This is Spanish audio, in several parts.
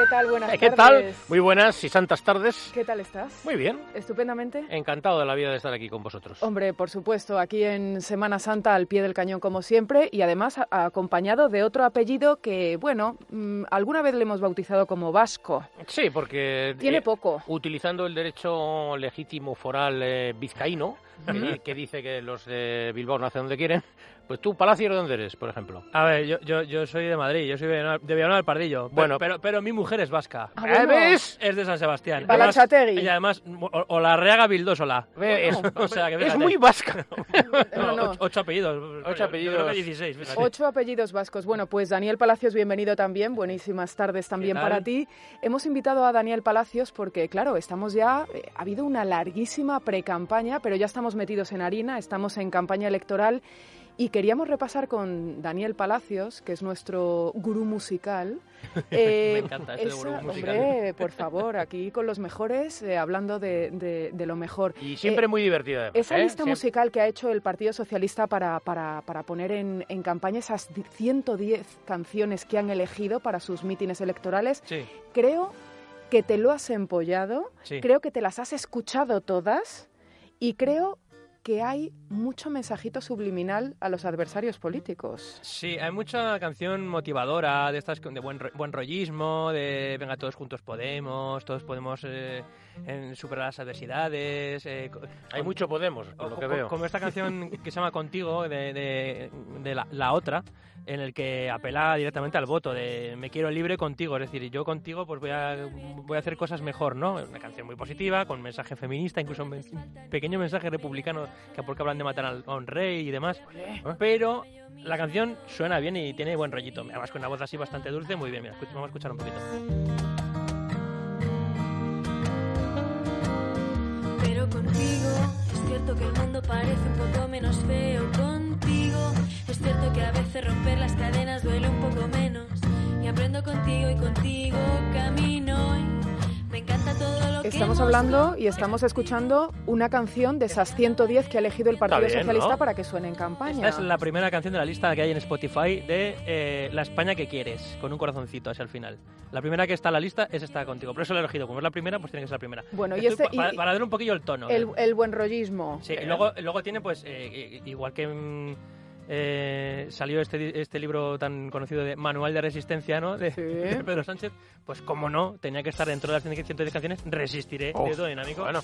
¿Qué tal? Buenas ¿Qué tardes. tal? Muy buenas y santas tardes. ¿Qué tal estás? Muy bien. Estupendamente. Encantado de la vida de estar aquí con vosotros. Hombre, por supuesto, aquí en Semana Santa al pie del cañón como siempre y además acompañado de otro apellido que, bueno, mm, alguna vez le hemos bautizado como Vasco. Sí, porque... Tiene eh, poco. Utilizando el derecho legítimo foral eh, vizcaíno, que, que dice que los de Bilbao no hacen donde quieren, pues tú, Palacio, ¿de dónde eres, por ejemplo? A ver, yo, yo, yo soy de Madrid, yo soy de Villanueva de Villanueva del Pardillo. Bueno. pero, pero mi mujer es vasca. Ah, bueno. ¿Ves? Es de San Sebastián. Balachategui. Y además, o, o la Reaga Vildósola. ¿Ves? O sea, que es muy vasca. No, no. Ocho, ocho apellidos. Ocho apellidos. Yo creo que 16. fíjate. Ocho apellidos vascos. Bueno, pues Daniel Palacios, bienvenido también. Buenísimas tardes también para ti. Hemos invitado a Daniel Palacios porque, claro, estamos ya. eh, ha habido una larguísima pre-campaña, pero ya estamos metidos en harina, estamos en campaña electoral. Y queríamos repasar con Daniel Palacios, que es nuestro gurú musical. eh, Me encanta esa- gurú musical. Hombre, por favor, aquí con los mejores, eh, hablando de, de- de lo mejor. Y siempre Eh, muy divertida. además, esa lista Siempre- musical que ha hecho el Partido Socialista para, para, para poner en, en campaña esas di- 110 canciones que han elegido para sus mítines electorales, Sí, creo que te lo has empollado, sí. creo que te las has escuchado todas y creo que hay mucho mensajito subliminal a los adversarios políticos. Sí, hay mucha canción motivadora, de estas de buen, buen rollismo, de venga, todos juntos podemos, todos podemos eh, en- superar las adversidades. eh, Hay con- mucho Podemos, por o- lo que veo. Como esta canción que se llama Contigo, de, de- de la, la otra, en el que apela directamente al voto, de me quiero libre contigo, es decir, yo contigo pues voy a, voy a hacer cosas mejor, ¿no? Una canción muy positiva, con mensaje feminista, incluso un pequeño mensaje republicano, que porque hablan de matar al- a un rey y demás, pero la canción suena bien y tiene buen rollito, además con una voz así bastante dulce, muy bien, mira, vamos a escuchar un poquito. Cierto que el mundo parece un poco menos feo contigo. Es cierto que a veces romper las cadenas duele un poco menos. Y aprendo contigo y contigo camino. Estamos hablando y estamos escuchando una canción de esas 110 que ha elegido el Partido bien, Socialista ¿no? para que suene en campaña. Esta es la primera canción de la lista que hay en Spotify de eh, La España que quieres, con un corazoncito hacia el final. La primera que está en la lista es esta contigo. Por eso la he elegido. Como es la primera, pues tiene que ser la primera. Bueno, y este- pa- para, y- para dar un poquillo el tono. El, ¿eh? el buen rollismo. Sí, y luego, luego tiene, pues, eh, igual que mm, eh, salió este, di- este libro tan conocido de Manual de Resistencia, ¿no? De, Sí. de Pedro Sánchez, pues como no, tenía que estar dentro de las 110 canciones, Resistiré, Oh, de Dúo Dinámico. Bueno,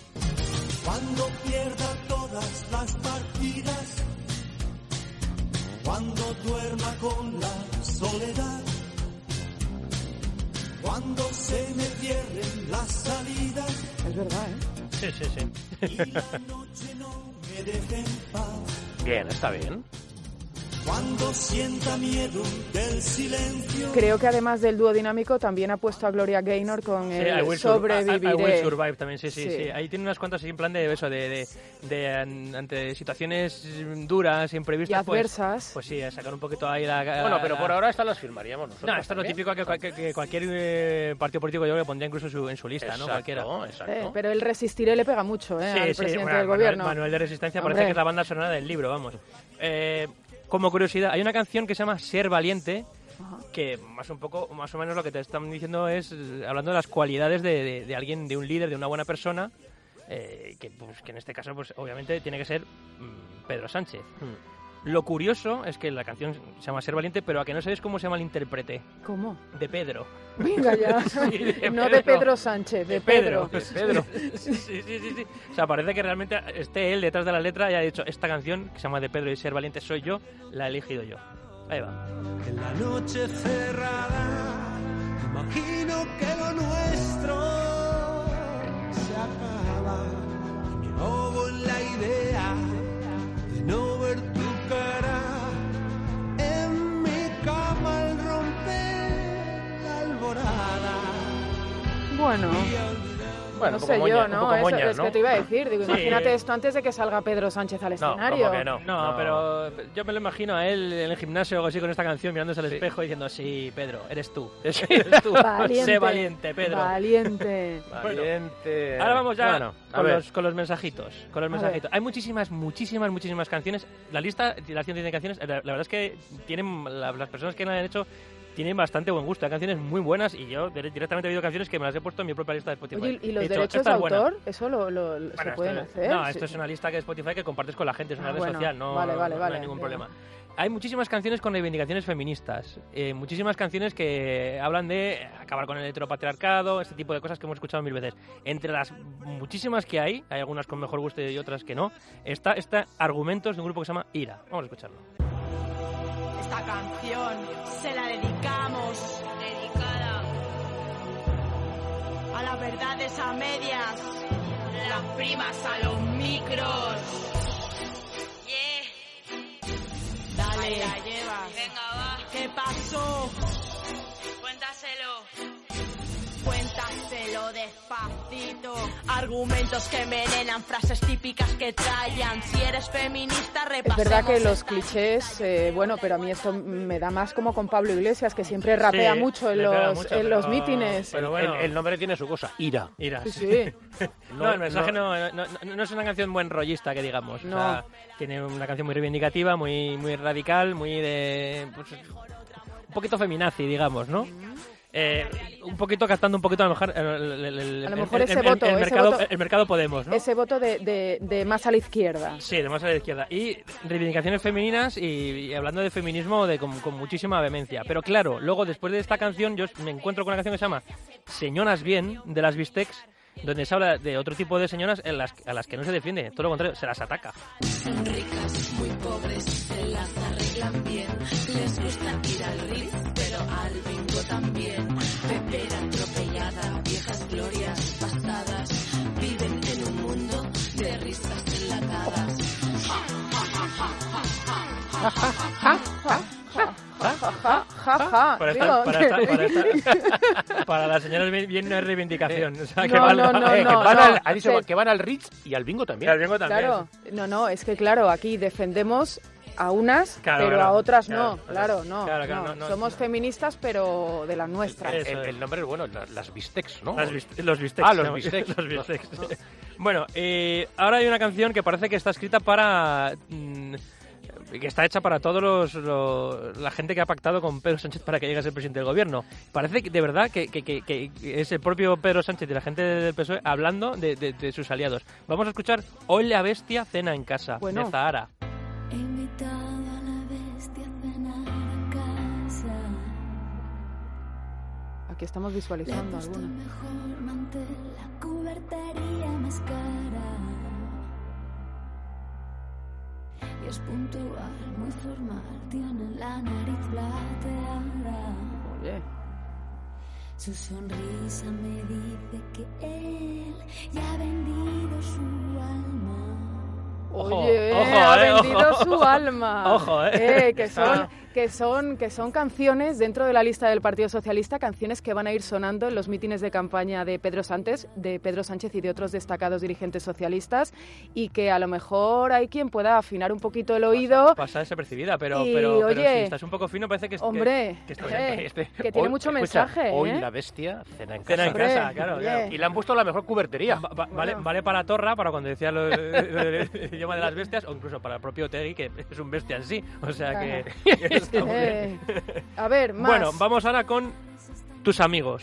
Cuando pierda todas las partidas, cuando duerma con la soledad, cuando se me cierren las salidas Es verdad, ¿eh? Sí, sí, sí. y la noche no me deje en paz, bien, está bien. Cuando sienta miedo del silencio. Creo que además del dúo dinámico también ha puesto a Gloria Gaynor con Sí, el I Will Sur- Sobreviviré. I- I Will Survive también, sí, sí, Sí. sí, Ahí tiene unas cuantas así en plan de eso, de, de, de, an- ante situaciones duras, y imprevistas, pues, adversas. pues sí, a sacar un poquito ahí la... Bueno, pero por ahora estas las firmaríamos nosotros. No, esto es lo típico que, que- que cualquier eh, partido político yo creo que pondría incluso en su, en su lista, Exacto, ¿no? Cualquiera. exacto. Eh, pero el resistiré le pega mucho ¿eh? al presidente bueno, del Manuel- gobierno. Manuel de Resistencia Hombre. parece que es la banda sonora del libro, vamos. Eh, como curiosidad, hay una canción que se llama Ser Valiente, Ajá. que más un poco, más o menos lo que te están diciendo es hablando de las cualidades de, de- de alguien, de un líder, de una buena persona, eh, que, pues, que en este caso, pues obviamente tiene que ser mm, Pedro Sánchez. Hmm. Lo curioso es que la canción se llama Ser Valiente, pero a que no sabéis cómo se llama el intérprete, ¿Cómo? de Pedro. Venga ya. Sí, de no de Pedro. Pedro Sánchez, de Pedro. De Pedro. sí, sí, sí, sí. O sea, parece que realmente esté él detrás de la letra y ha dicho, esta canción, que se llama De Pedro y Ser Valiente soy yo, la he elegido yo. Ahí va. En la noche cerrada, imagino que lo nuestro se acaba. Y me ahogo en la idea Bueno, Bueno, no sé moña- yo, ¿no? Eso moñas, es ¿no? que te iba a decir. Digo, Sí. imagínate esto antes de que salga Pedro Sánchez al No, escenario. ¿cómo que no? No, pero yo me lo imagino a él en el gimnasio o algo así con esta canción mirándose al espejo y diciendo, sí, Pedro, eres tú. Eres tú. Valiente. Sé valiente, Pedro. Valiente. Valiente. Ahora vamos ya Bueno, a con, ver. los, con los mensajitos. Con los mensajitos. Hay muchísimas, muchísimas, muchísimas canciones. La lista de las 110 canciones, la, la verdad es que tienen la- las personas que la han hecho tiene bastante buen gusto. Hay canciones muy buenas y yo dire- directamente he oído canciones que me las he puesto en mi propia lista de Spotify. Oye, ¿y los derechos "Esta de es buena". autor? ¿Eso lo, se pueden esto- hacer? No, Sí. esto es una lista que Spotify que compartes con la gente, es una Ah, red bueno. social, no, Vale, vale, no vale, hay ningún ya. problema. Hay muchísimas canciones con reivindicaciones feministas, eh, muchísimas canciones que hablan de acabar con el heteropatriarcado, este tipo de cosas que hemos escuchado mil veces. Entre las muchísimas que hay, hay algunas con mejor gusto y otras que no, está, está Argumentos de un grupo que se llama Ira. Vamos a escucharlo. Esta canción se la dedicamos. Dedicada. A las verdades a medias. Las primas a los micros. Dale. Ahí la llevas. Venga, va. ¿Qué pasó? Despacito. Argumentos que envenenan, frases típicas que trayan. Si eres feminista, Es verdad que los clichés, eh, bueno, pero a mí esto me da más como con Pablo Iglesias, que siempre rapea Sí, mucho en los, mucho, en los mítines. pero bueno. el, el nombre tiene su cosa, ira. Ira. Sí, sí. No, el mensaje no, no, no- no es una canción buen rollista, que digamos. O No. sea, tiene una canción muy reivindicativa, muy, muy radical, muy de... pues, un poquito feminazi, digamos, ¿no? Eh, un poquito captando un poquito a lo mejor el, mercado, voto- el mercado Podemos, ¿no? Ese voto de, de- de más a la izquierda. Sí, de más a la izquierda. Y reivindicaciones femeninas y, y hablando de feminismo de, con, con muchísima vehemencia. Pero claro, luego después de esta canción yo me encuentro con una canción que se llama Señoras Bien, de las Bistecs, donde se habla de otro tipo de señoras en las, a las que no se defiende, todo lo contrario, se las ataca. Son ricas, muy pobres, se las arreglan bien. Les gusta Para, las señoras bien, no es reivindicación. o sea, que No, valga. no, no, Eh, que, no, van no. al, ha dicho Sí. que van al Ritz y al bingo también. Al bingo también. Claro, no, no, es que claro, aquí defendemos a unas, Claro, pero claro, a otras claro, no, claro. claro, no. Claro, claro, no. no, no, Somos no. feministas, pero de las nuestras. El, es. el nombre es bueno, la- las Bistecs, ¿no? Las bist- los bistecs. Ah, los ¿no? bistecs. Los bistecs. Bueno, eh, ahora hay una canción que parece que está escrita para... mm, que está hecha para todos los, lo- la gente que ha pactado con Pedro Sánchez para que llegue a ser presidente del gobierno. Parece que, de verdad que, que- que- que es el propio Pedro Sánchez y la gente del PSOE hablando de, de- de sus aliados. Vamos a escuchar Hoy la bestia cena en casa, Bueno. de Zahara. He invitado a la bestia a cenar casa. Aquí estamos visualizando alguna. mejor mantel, la cubertería más cara. Y es puntual, muy formal, tiene la nariz plateada. Oye, Su sonrisa me dice que él ya ha vendido su alma. Ojo, Oye, ojo, ha eh, vendido ojo. su alma. Ojo, eh. que son que son que son canciones dentro de la lista del Partido Socialista, canciones que van a ir sonando en los mítines de campaña de Pedro Sánchez, de Pedro Sánchez y de otros destacados dirigentes socialistas y que a lo mejor hay quien pueda afinar un poquito el oído. Pasa desapercibida, pero, Y, pero, pero oye, si estás un poco fino parece que... Hombre, que eh. Este- que tiene hoy- mucho escucha, mensaje, Hoy ¿eh? la bestia cena en Cena en casa. Hombre, casa, claro, claro. Y le han puesto la mejor cubertería. Va- va- vale, Bueno. vale para Torra, para cuando decía lo- el idioma de las bestias, o incluso para el propio Tegui, que es un bestia en sí. O sea que está muy Eh, a ver, más. Bueno, vamos ahora con tus amigos.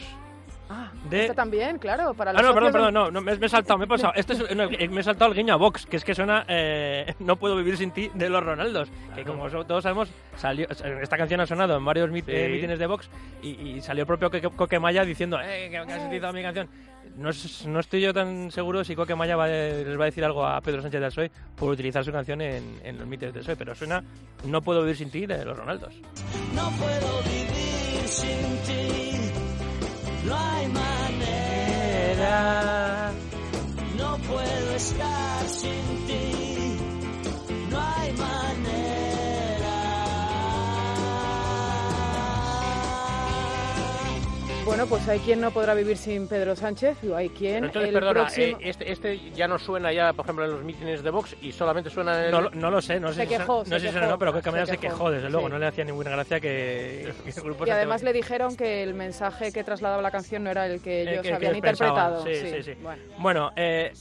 Ah, de- esta también, claro, para Ah, no, perdón, perdón, no, no, me, me he saltado, me he pasado. Este es, no, eh, me he saltado el guiño a Vox, que es que suena eh, No puedo vivir sin ti de los Ronaldos. Que como todos sabemos, salió, esta canción ha sonado en varios Sí. mítines de Vox y, y salió el propio Coque, Coquemaya diciendo eh, que, que has utilizado mi canción. No, es- no estoy yo tan seguro si Coquemaya va, a- les va a decir algo a Pedro Sánchez del PSOE por utilizar su canción en, en los mítines del PSOE, pero suena No puedo vivir sin ti de los Ronaldos. No puedo vivir sin ti. No hay manera. No puedo estar sin ti. Bueno, pues hay quien no podrá vivir sin Pedro Sánchez y hay quien Entonces, el perdona, próximo... eh, este, este ya no suena ya, por ejemplo, en los mítines de Vox y solamente suena en el... No, lo- no lo sé, no Se sé, si quejó, no se sé si suena o quejó, no, pero Coquemaya se se quejó, quejó, desde luego, sí. no le hacía ninguna gracia que, que el grupo Y además le dijeron que el mensaje que trasladaba la canción no era el que El ellos que- que habían ellos pensaban, interpretado. sí, sí, sí. Bueno. Bueno, eh,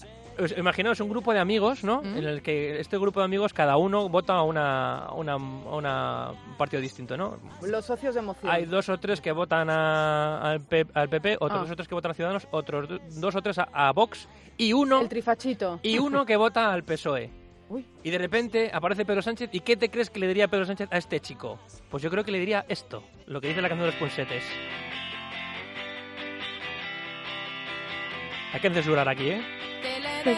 imaginaos un grupo de amigos, ¿no? ¿Mm? En el que este grupo de amigos, cada uno vota a una, una, una- un partido distinto, ¿no? Los socios de emoción. Hay dos o tres que votan a- al, P- al PP, otros Ah. dos o tres que votan a Ciudadanos, otros do- dos o tres a, a Vox y uno, El trifachito. y uno que vota al PSOE. Uy. Y de repente aparece Pedro Sánchez. ¿Y qué te crees que le diría Pedro Sánchez a este chico? Pues yo creo que le diría esto, lo que dice la canción de los punsetes. Hay que censurar aquí, ¿eh? Te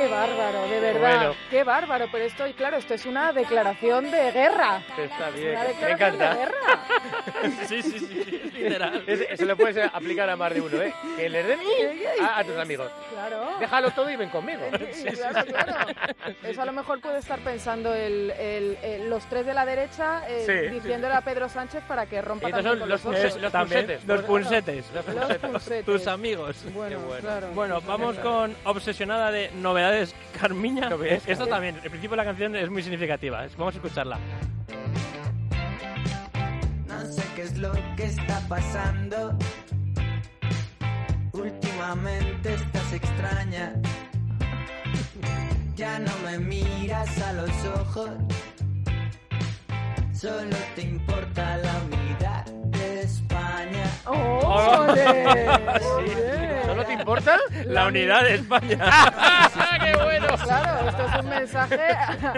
Qué bárbaro, de verdad. Bueno. Qué bárbaro, pero esto, y claro, esto es una declaración de guerra. Está bien, Una me declaración de encanta. guerra. sí, sí, sí, sí, literal. Es- se lo puedes aplicar a más de uno, ¿eh? Que le den a, a tus amigos. Claro. Déjalo todo y ven conmigo. claro, claro. Eso a lo mejor puede estar pensando el, el- el- los tres de la derecha eh, Sí. diciéndole a Pedro Sánchez para que rompa estos son los los, punsetes. Los punsetes. Los punsetes. Tus amigos. Bueno, Qué bueno. claro. Bueno, vamos con Obsesionada de Novedades Carmiña. Novedades Esto también, el principio de la canción es muy significativa. Vamos a escucharla. No sé qué es lo que está pasando. Últimamente estás extraña. Ya no me miras a los ojos. Solo te importa la unidad España. ¡Oh, ole! Ole. ¿Solo te importa? La unidad de España. ¡Qué bueno! Claro, esto es un mensaje a,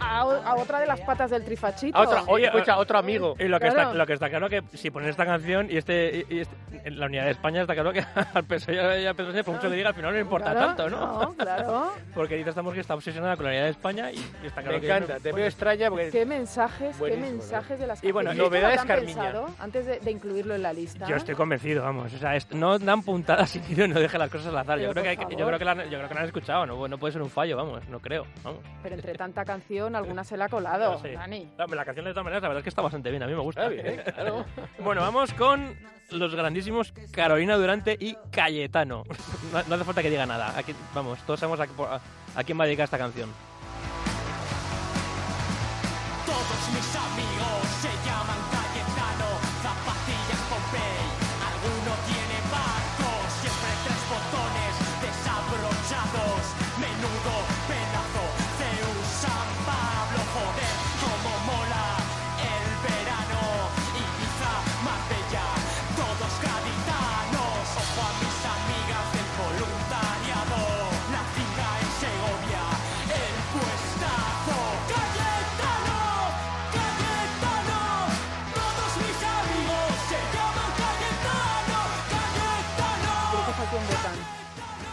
a- a- otra de las patas del trifachito. A otra, oye, escucha, otro amigo. Y lo que, Claro. está, lo que está claro que si ponen esta canción y este, y este- en la unidad de España está claro que al PSOE y a Pedro Sánchez, por mucho que diga, al final no le importa Claro, tanto, ¿no? No, claro. Porque dice estamos que está obsesionada con la unidad de España y está Me claro que... encanta, te veo extraña porque... Qué mensajes, qué mensajes de las Y bueno, canciones. ¿Esto novedades Carmiña. pensado antes de, de incluirlo en la lista. Yo estoy convencido, vamos. O sea, es- no dan puntadas sin hilo y no dejen las cosas al azar. Yo creo, que hay yo, creo que la, han- yo creo que la han escuchado, no, no puede ser un fallo, vamos, no creo. Vamos. Pero entre tanta canción, alguna se la ha colado, Sí. Dani. La, la canción de todas maneras, la verdad es que está bastante bien, a mí me gusta. Está bien, claro. Bueno, vamos con los grandísimos Carolina Durante y Cayetano. No, no hace falta que diga nada. Aquí, vamos, todos sabemos a, a- a quién va dedicada esta canción.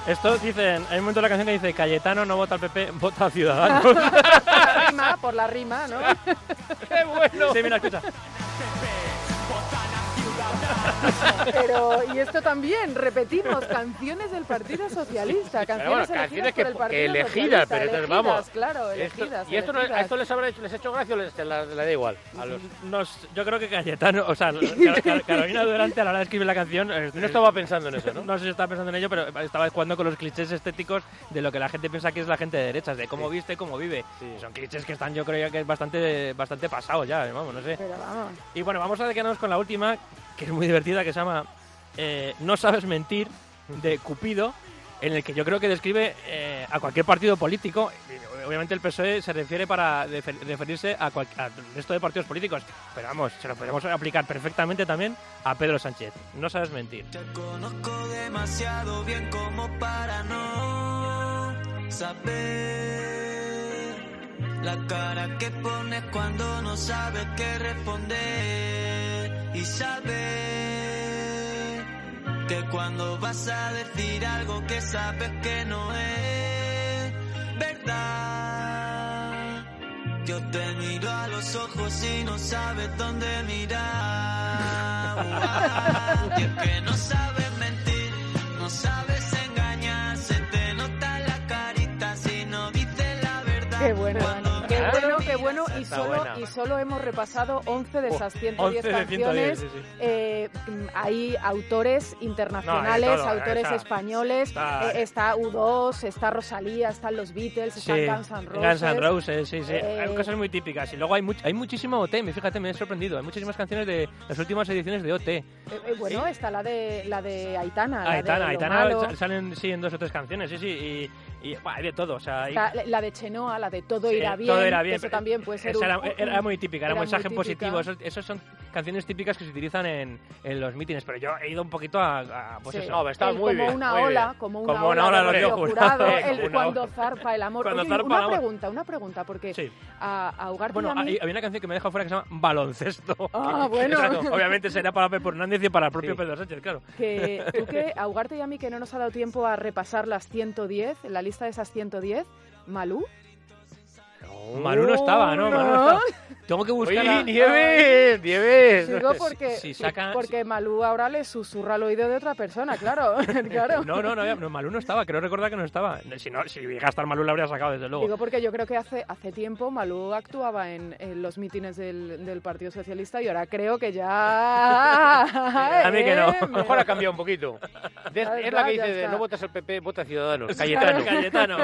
Esto dicen, hay un momento de la canción que dice Cayetano no vota al PP, vota a Ciudadanos. Por la rima, por la rima, ¿no? ¡Qué bueno! sí, mira, escucha. Pero, y esto también, repetimos, canciones del Partido Socialista, Pero bueno, canciones que, por el que Partido elegidas, Socialista, pero entonces elegidas, vamos. claro, Esto- elegidas, ¿Y esto no- a esto les, habrá hecho, les ha hecho gracia o les la, la da igual? A los... Nos- yo creo que Cayetano, o sea, Car- Car- Carolina Durante a la hora de escribir la canción... eh, No estaba pensando en eso, ¿no? No sé si estaba pensando en ello, pero estaba jugando con los clichés estéticos de lo que la gente piensa que es la gente de derechas, de cómo viste, cómo vive. Sí. Son clichés que están, yo creo que es bastante, bastante pasado ya, vamos, no sé. Pero vamos, Y bueno, vamos a quedarnos con la última, que es muy divertida, que se llama eh, No sabes mentir, de Cupido, en el que yo creo que describe eh, a cualquier partido político. Obviamente el PSOE se refiere para refer- referirse a al resto de partidos políticos, pero vamos, se lo podemos aplicar perfectamente también a Pedro Sánchez. No sabes mentir. Te conozco demasiado bien como para no saber la cara que pones cuando no sabes qué responder y saber que cuando vas a decir algo que sabes que no es verdad. Yo te miro a los ojos y no sabes dónde mirar. Y es que no sabes solo, buena. y solo hemos repasado 11 de Oh, esas 110 11 de canciones. 110, sí, sí. Eh, hay autores internacionales, No, todo, autores está- españoles. está- eh, Está U2, está Rosalía, están los Beatles, Sí, están Guns N' Roses. Guns N' Roses, sí, sí. Eh, Hay cosas muy típicas. Y luego hay, much- hay muchísimo OT, me- fíjate, me he sorprendido. Hay muchísimas canciones de las últimas ediciones de OT. Eh, eh, bueno, está la de la de Aitana. la de Aitana, Aitana sa- salen sí, en dos o tres canciones, sí, sí. Y, y hay de todo, o sea, hay- la de Chenoa, la de Todo Sí, irá bien. Todo irá bien. Eso también puede ser esa un- era, era muy típica, era, era un mensaje positivo. Esos, esos son canciones típicas que se utilizan en, en los mítines, pero yo he ido un poquito a, a, pues Sí. eso. No, está muy como bien. una muy ola, bien. como una Como ola, una ola de Jurado, el como una cuando ola. zarpa el amor. Cuando Oye, zarpa una el amor. pregunta, una pregunta, porque Sí. a, a Ugarte Bueno, y a mí... hay- una canción que me deja fuera que se llama Baloncesto. Ah, Que- bueno. exacto, obviamente será para Pepe Hernández y para el propio Sí. Pedro Sánchez, claro. que tú que a Ugarte y a mí que no nos ha dado tiempo a repasar las 110, la lista de esas 110, Malú. Malú no estaba, ¿no? Malú no estaba. Tengo que buscar Oye, a- Nieves, Nieves. Digo porque, si saca- porque Malú ahora le susurra al oído de otra persona, claro. claro. No, no, no, no, Malú no estaba, creo recordar que no estaba. Si no, si llega a estar Malú la habría sacado, desde luego. Digo porque yo creo que hace, hace tiempo Malú actuaba en, en los mítines del, del Partido Socialista y ahora creo que ya... A mí que no. Eh, mejor ha cambiado un poquito. De- es la que dice de no votas al PP, vota a Ciudadanos. Cayetano. Cayetano.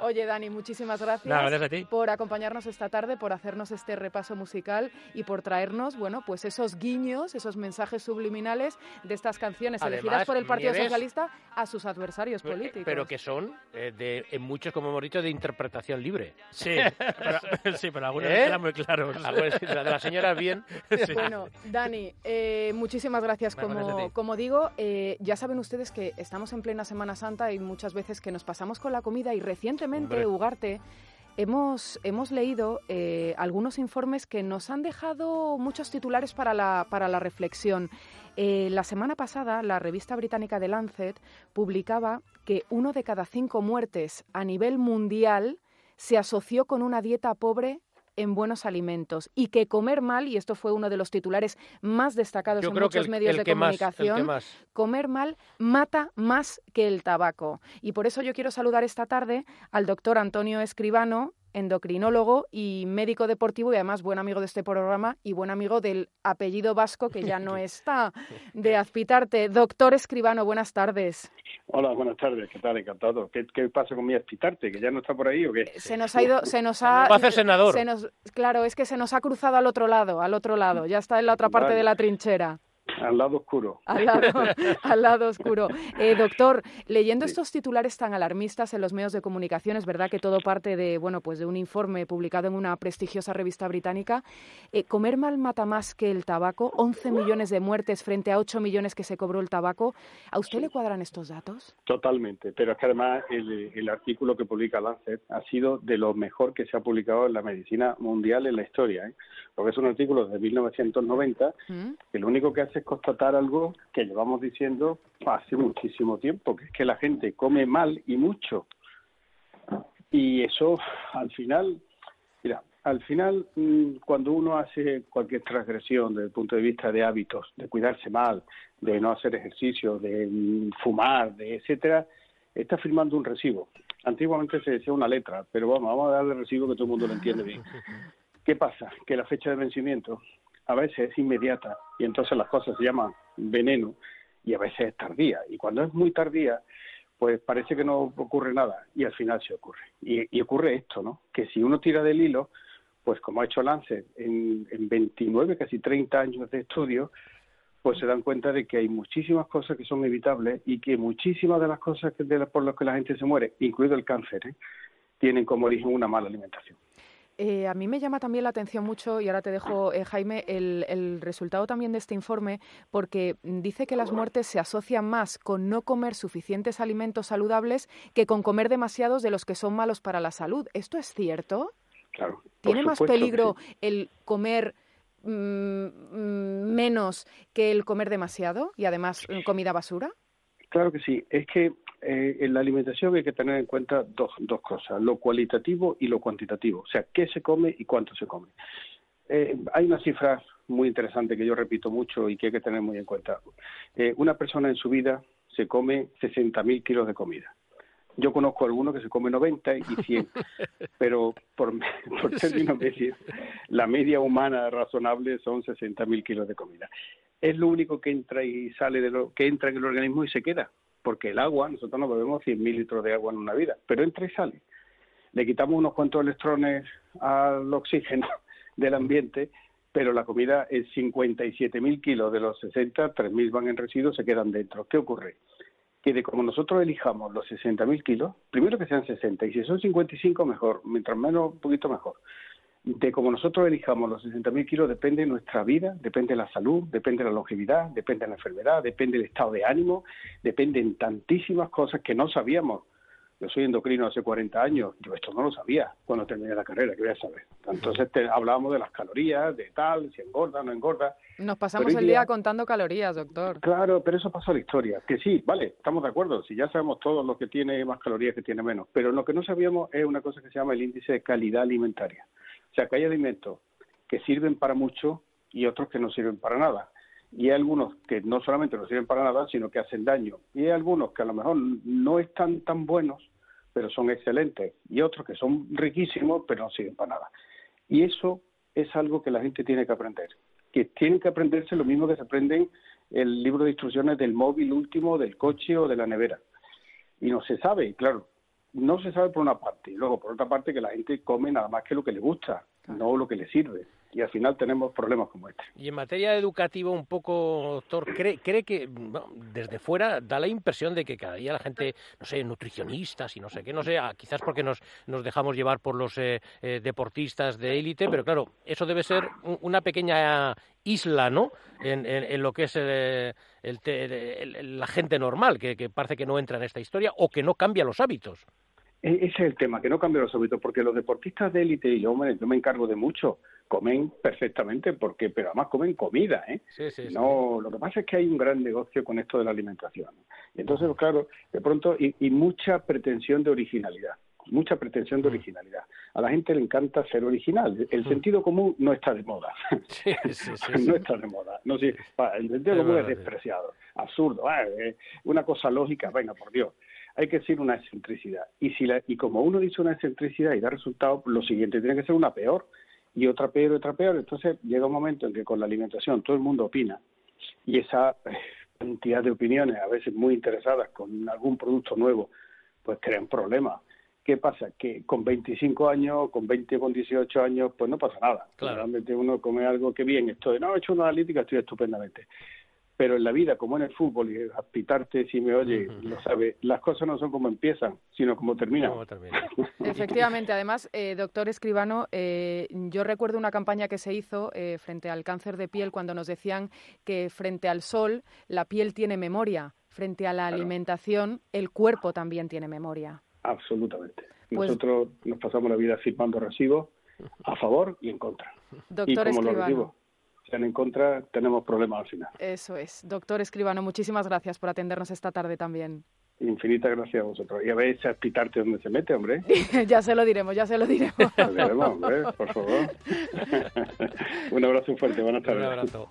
Oye, Dani, muchísimas gracias, Nada, gracias a ti. por acompañarnos esta tarde, por hacernos este repaso musical y por traernos, bueno, pues esos guiños, esos mensajes subliminales de estas canciones Además, elegidas por el Partido Nieves- Socialista a sus adversarios políticos. Pero que son, eh, de, en muchos, como hemos dicho, de interpretación libre. Sí, pero, sí, pero algunos ¿Eh? eran muy claros. La de las señoras bien. Sí. Bueno, Dani, eh, muchísimas gracias. Como, como digo, eh, ya saben ustedes que estamos en plena Semana Santa y muchas veces que nos pasamos con la comida y recientemente, Hombre. Ugarte, hemos, hemos leído eh, algunos informes que nos han dejado muchos titulares para la, para la reflexión. Eh, la semana pasada, la revista británica The Lancet publicaba que uno de cada cinco muertes a nivel mundial se asoció con una dieta pobre en buenos alimentos y que comer mal, y esto fue uno de los titulares más destacados Yo en muchos el, medios el de comunicación, más. comer mal mata más que el tabaco. Y por eso yo quiero saludar esta tarde al doctor Antonio Escribano, endocrinólogo y médico deportivo y además buen amigo de este programa y buen amigo del apellido vasco que ya no está, de Azpitarte. Doctor Escribano, buenas tardes. Hola, buenas tardes, ¿qué tal? Encantado. ¿Qué, qué pasa con mi aspitarte? ¿Que ya no está por ahí o qué? Se nos ha ido, se nos ha... Va a ser senador. se nos- claro, es que se nos ha cruzado al otro lado, al otro lado, ya está en la otra parte Vale. de la trinchera. Al lado oscuro. Al lado, al lado oscuro. Eh, doctor, leyendo Sí. estos titulares tan alarmistas en los medios de comunicación, es verdad que todo parte de, bueno, pues de un informe publicado en una prestigiosa revista británica. Eh, ¿Comer mal mata más que el tabaco? 11 millones de muertes frente a 8 millones que se cobró el tabaco. ¿A usted le cuadran estos datos? Totalmente. Pero es que además el, el artículo que publica Lancet ha sido de lo mejor que se ha publicado en la medicina mundial en la historia. ¿eh? Porque es un artículo de 1990 ¿Mm? que lo único que hace es constatar algo que llevamos diciendo hace muchísimo tiempo, que es que la gente come mal y mucho. Y eso, al final, mira, al final, mm, cuando uno hace cualquier transgresión desde el punto de vista de hábitos, de cuidarse mal, de no hacer ejercicio, de mm, fumar, de etcétera, está firmando un recibo. Antiguamente se decía una letra, pero vamos, vamos a darle recibo que todo el mundo lo entiende bien. ¿Qué pasa? Que la fecha de vencimiento a veces es inmediata y entonces las cosas se llaman veneno y a veces es tardía. Y cuando es muy tardía, pues parece que no ocurre nada y al final se ocurre. Y, ocurre esto, ¿no? Que si uno tira del hilo, pues como ha hecho Lancet en, en 29, casi 30 años de estudio, pues se dan cuenta de que hay muchísimas cosas que son evitables y que muchísimas de las cosas por las que la gente se muere, incluido el cáncer, ¿eh? tienen como origen una mala alimentación. Eh, a mí me llama también la atención mucho, y ahora te dejo, eh, Jaime, el, el resultado también de este informe, porque dice que las muertes se asocian más con no comer suficientes alimentos saludables que con comer demasiados de los que son malos para la salud. ¿Esto es cierto? Claro. ¿Tiene más peligro sí. el comer mm, mm, menos que el comer demasiado y además mm, comida basura? Claro que sí. Es que eh, en la alimentación hay que tener en cuenta dos, dos cosas, lo cualitativo y lo cuantitativo. O sea, qué se come y cuánto se come. Eh, hay una cifra muy interesante que yo repito mucho y que hay que tener muy en cuenta. Eh, una persona en su vida se come 60.000 kilos de comida. Yo conozco algunos que se comen 90 y 100, pero por por término medio, la media humana razonable son 60.000 kilos de comida. Es lo único que entra y sale de lo que entra en el organismo y se queda, porque el agua, nosotros no bebemos 100.000 litros de agua en una vida, pero entra y sale. Le quitamos unos cuantos electrones al oxígeno del ambiente, pero la comida es 57.000 kilos de los 60, 3.000 van en residuos, se quedan dentro. ¿Qué ocurre? que de como nosotros elijamos los 60.000 kilos, primero que sean 60, y si son 55 mejor, mientras menos un poquito mejor. De como nosotros elijamos los 60.000 kilos depende nuestra vida, depende la salud, depende la longevidad, depende la enfermedad, depende el estado de ánimo, dependen tantísimas cosas que no sabíamos yo soy endocrino hace 40 años, yo esto no lo sabía cuando terminé la carrera, que voy a saber. Entonces te, hablábamos de las calorías, de tal, si engorda, no engorda. Nos pasamos el día, contando calorías, doctor. Claro, pero eso pasó a la historia. Que sí, vale, estamos de acuerdo, si ya sabemos todos lo que tiene más calorías que tiene menos, pero lo que no sabíamos es una cosa que se llama el índice de calidad alimentaria. Sea, que hay alimentos que sirven para mucho y otros que no sirven para nada y hay algunos que no solamente no sirven para nada, sino que hacen daño. Y hay algunos que a lo mejor no están tan buenos, pero son excelentes. Y otros que son riquísimos, pero no sirven para nada. Y eso es algo que la gente tiene que aprender. Que tienen que aprenderse lo mismo que se aprenden el libro de instrucciones del móvil último, del coche o de la nevera. Y no se sabe, claro, no se sabe por una parte. Y luego, por otra parte, que la gente come nada más que lo que le gusta, no lo que le sirve y al final tenemos problemas como este. Y en materia educativa, un poco, doctor, ¿cree, cree que desde fuera da la impresión de que cada día la gente, no sé, nutricionistas y no sé qué, no sé, ah, quizás porque nos, nos dejamos llevar por los eh, eh, deportistas de élite, pero claro, eso debe ser una pequeña isla, ¿no? En, en, lo que es el, la gente normal, que, que parece que no entra en esta historia o que no cambia los hábitos. E, ese es el tema, que no cambia los hábitos, porque los deportistas de élite, y yo, yo me encargo de mucho, comen perfectamente porque pero además comen comida ¿eh? no lo que pasa es que hay un gran negocio con esto de la alimentación. Y entonces claro de pronto y, mucha pretensión de originalidad mucha pretensión de originalidad. A la gente le encanta ser original. El sentido común no está de moda. No está de moda. No el sentido común es despreciado absurdo. Una cosa lógica venga por Dios hay que decir una excentricidad y si la, y como uno dice una excentricidad y da resultado lo siguiente tiene que ser una peor y otra peor, otra peor. Entonces llega un momento en que con la alimentación todo el mundo opina y esa eh, cantidad de opiniones, a veces muy interesadas con algún producto nuevo, pues crean problemas. ¿Qué pasa? Que con 25 años, con 20, con 18 años, pues no pasa nada. Realmente uno come algo que bien, estoy, no, he hecho una analítica, estoy estupendamente pero en la vida, como en el fútbol, y a pitarte si me oye, lo sabe, las cosas no son como empiezan, sino como terminan. Efectivamente, además, eh, doctor Escribano, eh, yo recuerdo una campaña que se hizo eh, frente al cáncer de piel cuando nos decían que frente al sol la piel tiene memoria, frente a la alimentación el cuerpo también tiene memoria. Absolutamente. Pues Nosotros nos pasamos la vida firmando recibos a favor y en contra. Doctor Escribano sean en contra, tenemos problemas al final. Eso es. Doctor Escribano, muchísimas gracias por atendernos esta tarde también. Infinita gracias a vosotros. Y a ver, a pitarte dónde se mete, hombre. ya se lo diremos, ya se lo diremos. hombre, por favor. Un abrazo fuerte, buenas tardes. Un abrazo.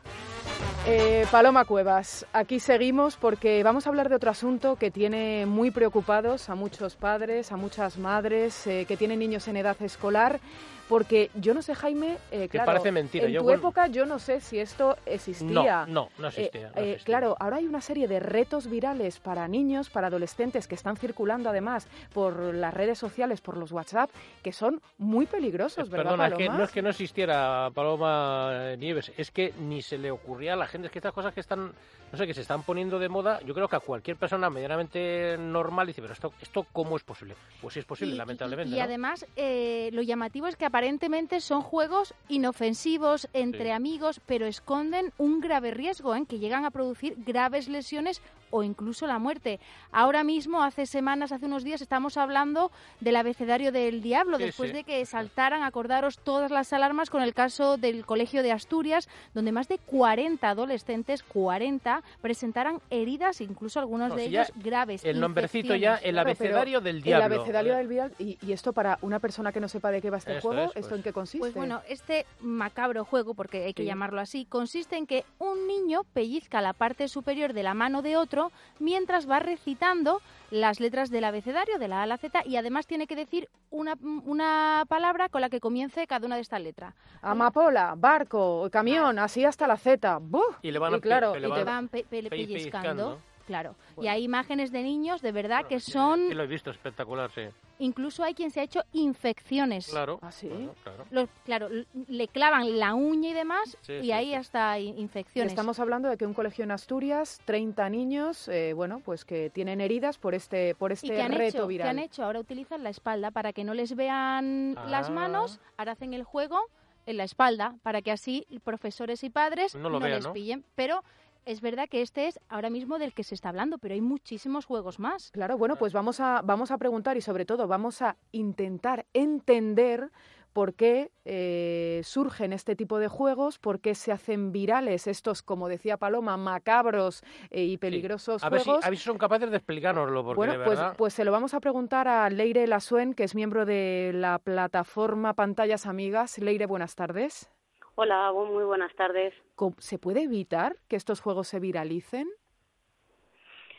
Eh, Paloma Cuevas, aquí seguimos porque vamos a hablar de otro asunto que tiene muy preocupados a muchos padres, a muchas madres eh, que tienen niños en edad escolar porque yo no sé, Jaime, eh, claro, parece mentira. en tu época yo no sé si esto existía. No, no, no eh, existía, eh, claro, ahora hay una serie de retos virales para niños, para adolescentes que están circulando además por las redes sociales, por los WhatsApp, que son muy peligrosos, ¿verdad, Perdona, que no es que no existiera Paloma Nieves, es que ni se le ocurría a la gente, es que estas cosas que están no sé, que se están poniendo de moda, yo creo que a cualquier persona medianamente normal dice, pero esto, esto ¿cómo es posible? Pues sí es posible, lamentablemente. Y, además, eh, lo llamativo es que aparentemente son juegos inofensivos entre amigos, pero esconden un grave riesgo, en ¿eh? que llegan a producir graves lesiones o incluso la muerte. Ahora mismo, hace semanas, hace unos días, estamos hablando del abecedario del diablo, después de que saltaran, acordaros, todas las alarmas con el caso del Colegio de Asturias, donde más de 40 40 adolescentes, 40, presentaran heridas, incluso algunos No, de si ellos graves. el nombrecito ya, el abecedario del diablo. El abecedario del diablo. Y, y esto para una persona que no sepa de qué va este Esto juego, ¿esto pues. en qué consiste? Pues bueno, este macabro juego, porque hay que Sí. llamarlo así, consiste en que un niño pellizca la parte superior de la mano de otro mientras va recitando las letras del abecedario, de la A a la Z, y además tiene que decir una, una palabra con la que comience cada una de estas letras. Amapola, barco, camión, así hasta la Z. ¡Buf! Y le van a pe- claro, pe- le y te Van pe- pe- pe- pellizcando. pellizcando. Claro. Y hay imágenes de niños, de verdad, Bueno, que son... Sí, lo he visto, espectacular, sí. Incluso hay quien se ha hecho infecciones. Claro. ¿Ah, sí? Claro. Los- claro, le clavan la uña y demás, Sí, y sí, ahí sí. hasta hay infecciones. Estamos hablando de que un colegio en Asturias, 30 niños, eh, bueno, pues que tienen heridas por este, por ¿Y este qué han, reto hecho? viral. ¿Qué han hecho? Ahora utilizan la espalda para que no les vean las Ah. manos, ahora hacen el juego en la espalda, para que así profesores y padres No lo vean, les ¿no? pillen. Pero es verdad que este es ahora mismo del que se está hablando, pero hay muchísimos juegos más. Claro, bueno, pues vamos a, vamos a preguntar y sobre todo vamos a intentar entender por qué eh, surgen este tipo de juegos, por qué se hacen virales estos, como decía Paloma, macabros eh, y peligrosos A ver, si, juegos. a ver si son capaces de explicárnoslo, porque bueno, de pues, verdad... pues se lo vamos a preguntar a Leire Lasuen, que es miembro de la plataforma Pantallas Amigas. Leire, buenas tardes. Hola, muy buenas tardes. ¿Cómo- ¿Se puede evitar que estos juegos se viralicen?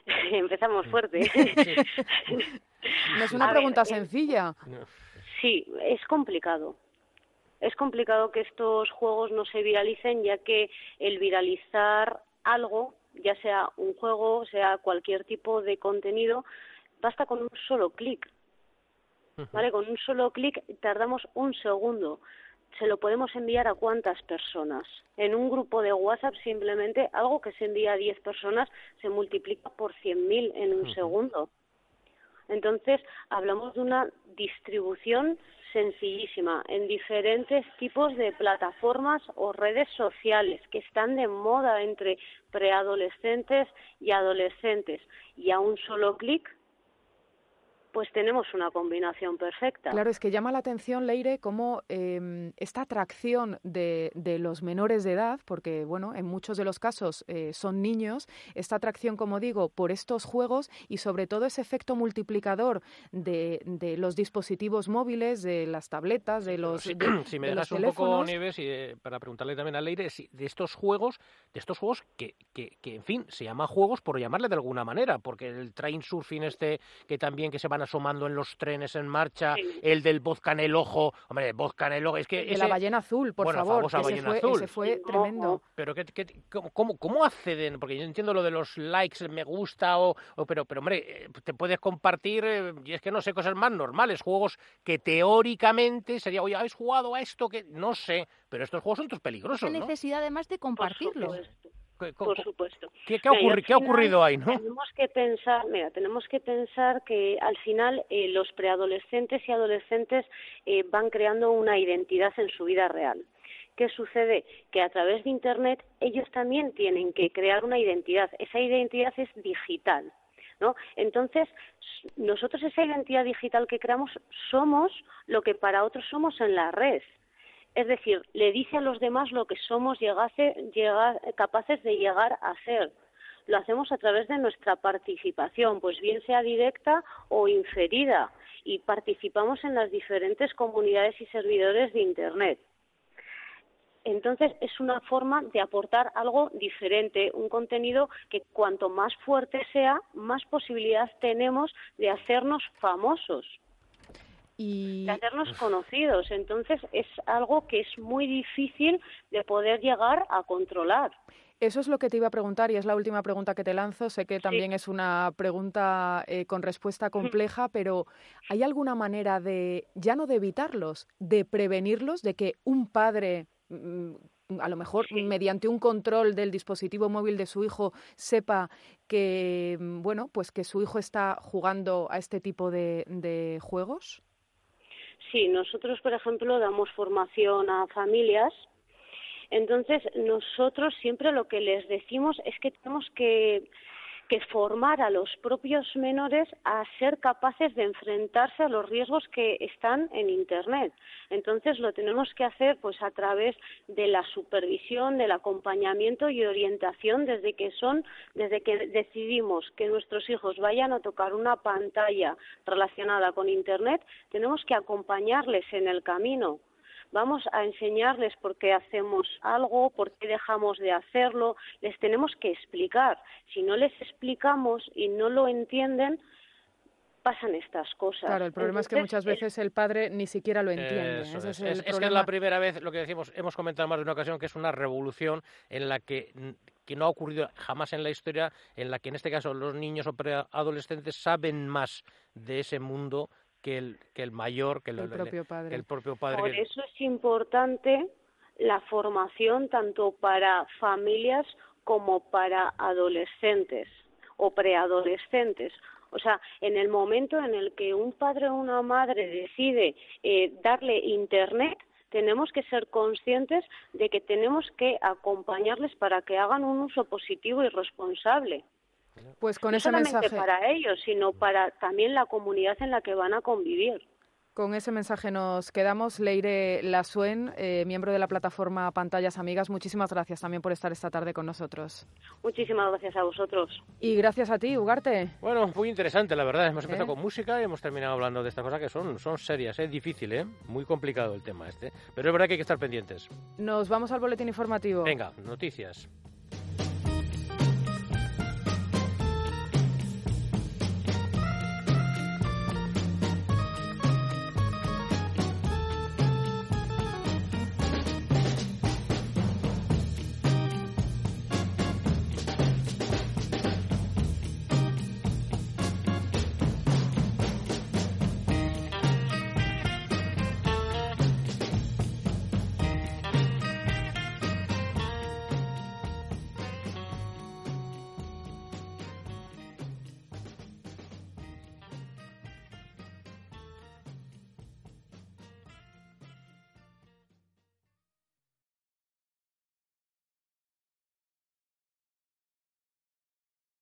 Empezamos fuerte. No es una A pregunta eh, sencilla. Sí, es complicado. Es complicado que estos juegos no se viralicen, ya que el viralizar algo, ya sea un juego, sea cualquier tipo de contenido, basta con un solo clic. ¿Vale? Con un solo clic tardamos un segundo. Se lo podemos enviar a cuántas personas. En un grupo de WhatsApp simplemente algo que se envía a 10 personas se multiplica por 100.000 en un segundo. Entonces, hablamos de una distribución sencillísima en diferentes tipos de plataformas o redes sociales que están de moda entre preadolescentes y adolescentes. Y a un solo clic, pues tenemos una combinación perfecta. Claro, es que llama la atención, Leire, cómo eh, esta atracción de, de los menores de edad, porque, bueno, en muchos de los casos eh, son niños, esta atracción, como digo, por estos juegos y sobre todo ese efecto multiplicador de, de los dispositivos móviles, de las tabletas, de los, Si, de- si me dejas un poco. Nieves, y, eh, para preguntarle también a Leire, si de estos juegos, de estos juegos que, que, que, en fin, se llama juegos por llamarle de alguna manera, porque el train surfing este, que también que se van asomando en los trenes en marcha, el del vodka en el ojo, hombre, vodka en el ojo, es que de ese- la ballena azul, por bueno, favor, que ballena fue, azul. ese fue tremendo. Pero ¿qué, qué- cómo, cómo, acceden? Porque yo entiendo lo de los likes, me gusta, o, o- pero, pero hombre, eh, te puedes compartir, eh, y es que no sé, cosas más normales, juegos que teóricamente sería, oye, ¿habéis jugado a esto? que No sé, pero estos juegos son tus peligrosos, ¿no? necesidad además de compartirlo. ¿Qué- Por supuesto. ¿Qué, qué ha ocurri- qué ocurrido ahí, no? Tenemos que pensar, mira, tenemos que pensar que al final eh, los preadolescentes y adolescentes eh, van creando una identidad en su vida real. ¿Qué sucede? Que a través de Internet ellos también tienen que crear una identidad. Esa identidad es digital. ¿No? Entonces, nosotros esa identidad digital que creamos somos lo que para otros somos en la red. Es decir, le dice a los demás lo que somos capaces de llegar a ser. Lo hacemos a través de nuestra participación, pues bien sea directa o inferida, y participamos en las diferentes comunidades y servidores de Internet. Entonces es una forma de aportar algo diferente, un contenido que cuanto más fuerte sea, más posibilidad tenemos de hacernos famosos y de hacernos conocidos. Entonces es algo que es muy difícil de poder llegar a controlar. Eso es lo que te iba a preguntar y es la última pregunta que te lanzo. Sé que también es una pregunta eh, con respuesta compleja, pero ¿hay alguna manera de, ya no de evitarlos, de prevenirlos, de que un padre, mm, a lo mejor mediante un control del dispositivo móvil de su hijo, sepa que, mm, bueno, pues que su hijo está jugando a este tipo de, de juegos? Sí, nosotros, por ejemplo, damos formación a familias. Entonces, nosotros siempre lo que les decimos es que tenemos que, que formar a los propios menores a ser capaces de enfrentarse a los riesgos que están en Internet. Entonces lo tenemos que hacer pues a través de la supervisión, del acompañamiento y orientación desde que son, desde que decidimos que nuestros hijos vayan a tocar una pantalla relacionada con Internet, tenemos que acompañarles en el camino vamos a enseñarles por qué hacemos algo, por qué dejamos de hacerlo, les tenemos que explicar. Si no les explicamos y no lo entienden, pasan estas cosas. Claro, el problema es que muchas veces el padre ni siquiera lo entiende. es, es, que es la primera vez, lo que decimos, hemos comentado más de una ocasión, que es una revolución en la que que no ha ocurrido jamás en la historia, en la que en este caso los niños o preadolescentes saben más de ese mundo que el, que el mayor, que el, propio padre. el propio padre. Por eso es importante la formación tanto para familias como para adolescentes o preadolescentes. O sea, en el momento en el que un padre o una madre decide eh, darle Internet, tenemos que ser conscientes de que tenemos que acompañarles para que hagan un uso positivo y responsable. Pues con no ese solamente mensaje. para ellos, sino para también la comunidad en la que van a convivir. Con ese mensaje nos quedamos. Leire Lasuen, eh, miembro de la plataforma Pantallas Amigas, muchísimas gracias también por estar esta tarde con nosotros. Muchísimas gracias a vosotros. Y gracias a ti, Ugarte. Bueno, muy interesante, la verdad. Hemos empezado ¿Eh? con música y hemos terminado hablando de estas cosas que son, son serias, es difícil, ¿eh? Muy complicado el tema este. Pero es verdad que hay que estar pendientes. Nos vamos al boletín informativo. Venga, noticias.